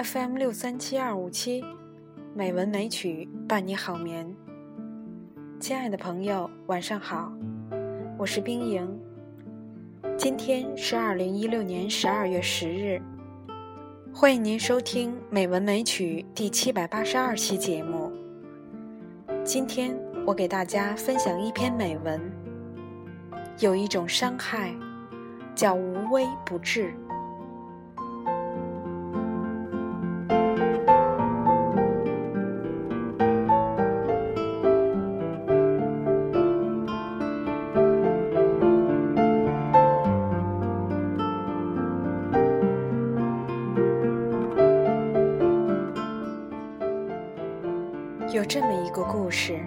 FM 六三七二五七，美文美曲伴你好眠。亲爱的朋友，晚上好，我是冰莹。今天是二零一六年十二月十日，欢迎您收听《美文美曲》第七百八十二期节目。今天我给大家分享一篇美文，有一种伤害叫无微不至。有这么一个故事：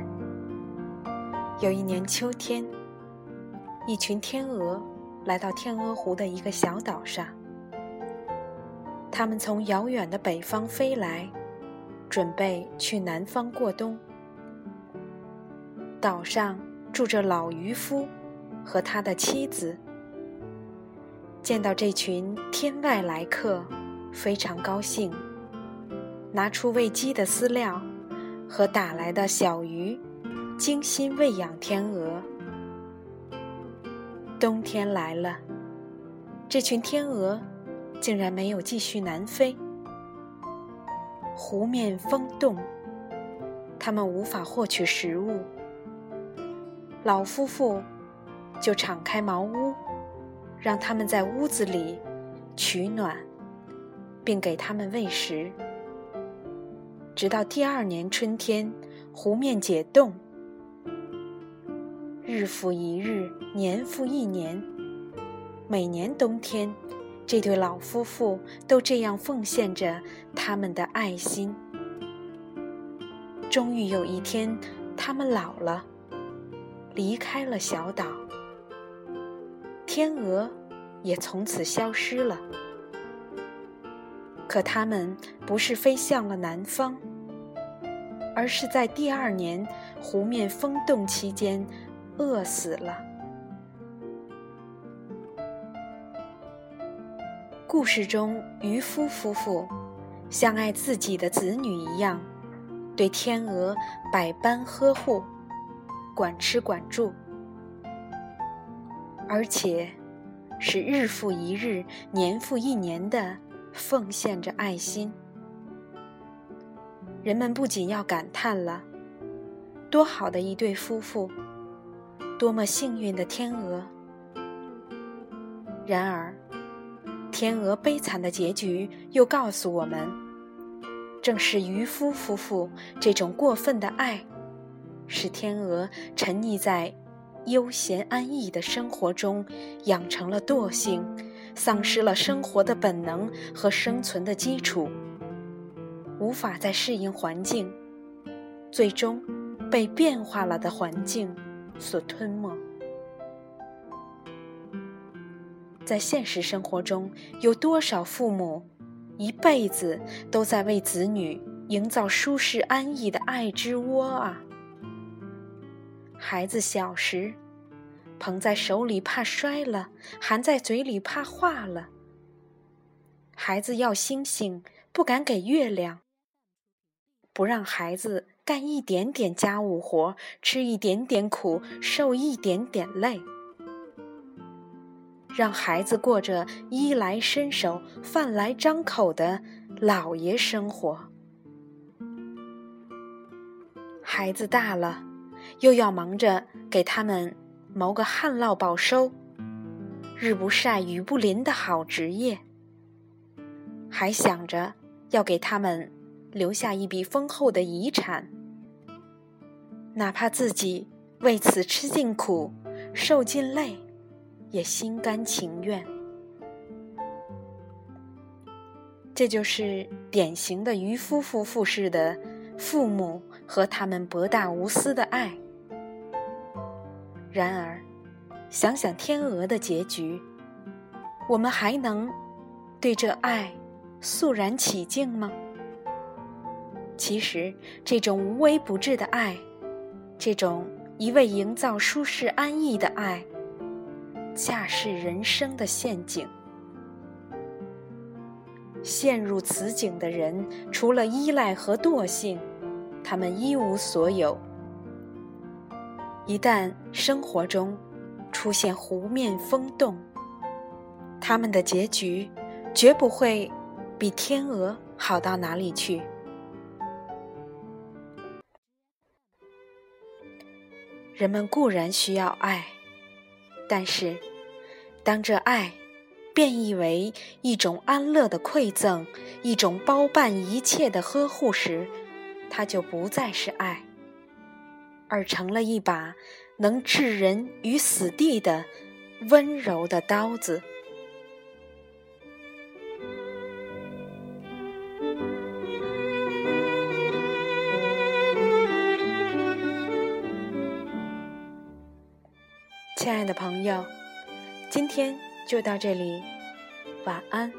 有一年秋天，一群天鹅来到天鹅湖的一个小岛上。它们从遥远的北方飞来，准备去南方过冬。岛上住着老渔夫和他的妻子。见到这群天外来客，非常高兴，拿出喂鸡的饲料。和打来的小鱼，精心喂养天鹅。冬天来了，这群天鹅竟然没有继续南飞。湖面风冻，它们无法获取食物。老夫妇就敞开茅屋，让他们在屋子里取暖，并给他们喂食。直到第二年春天，湖面解冻，日复一日，年复一年，每年冬天，这对老夫妇都这样奉献着他们的爱心。终于有一天，他们老了，离开了小岛，天鹅也从此消失了。可他们不是飞向了南方，而是在第二年湖面风冻期间饿死了。故事中渔夫夫妇像爱自己的子女一样，对天鹅百般呵护，管吃管住，而且是日复一日、年复一年的。奉献着爱心，人们不仅要感叹了，多好的一对夫妇，多么幸运的天鹅。然而，天鹅悲惨的结局又告诉我们，正是渔夫夫妇这种过分的爱，使天鹅沉溺在悠闲安逸的生活中，养成了惰性。丧失了生活的本能和生存的基础，无法再适应环境，最终被变化了的环境所吞没。在现实生活中，有多少父母一辈子都在为子女营造舒适安逸的爱之窝啊？孩子小时。捧在手里怕摔了，含在嘴里怕化了。孩子要星星，不敢给月亮。不让孩子干一点点家务活，吃一点点苦，受一点点累。让孩子过着衣来伸手、饭来张口的老爷生活。孩子大了，又要忙着给他们。谋个旱涝保收、日不晒、雨不淋的好职业，还想着要给他们留下一笔丰厚的遗产，哪怕自己为此吃尽苦、受尽累，也心甘情愿。这就是典型的渔夫夫妇式的父母和他们博大无私的爱。然而，想想天鹅的结局，我们还能对这爱肃然起敬吗？其实，这种无微不至的爱，这种一味营造舒适安逸的爱，恰是人生的陷阱。陷入此景的人，除了依赖和惰性，他们一无所有。一旦生活中出现湖面风动，他们的结局绝不会比天鹅好到哪里去。人们固然需要爱，但是当这爱变异为一种安乐的馈赠，一种包办一切的呵护时，它就不再是爱，而成了一把能置人于死地的温柔的刀子。亲爱的朋友，今天就到这里，晚安。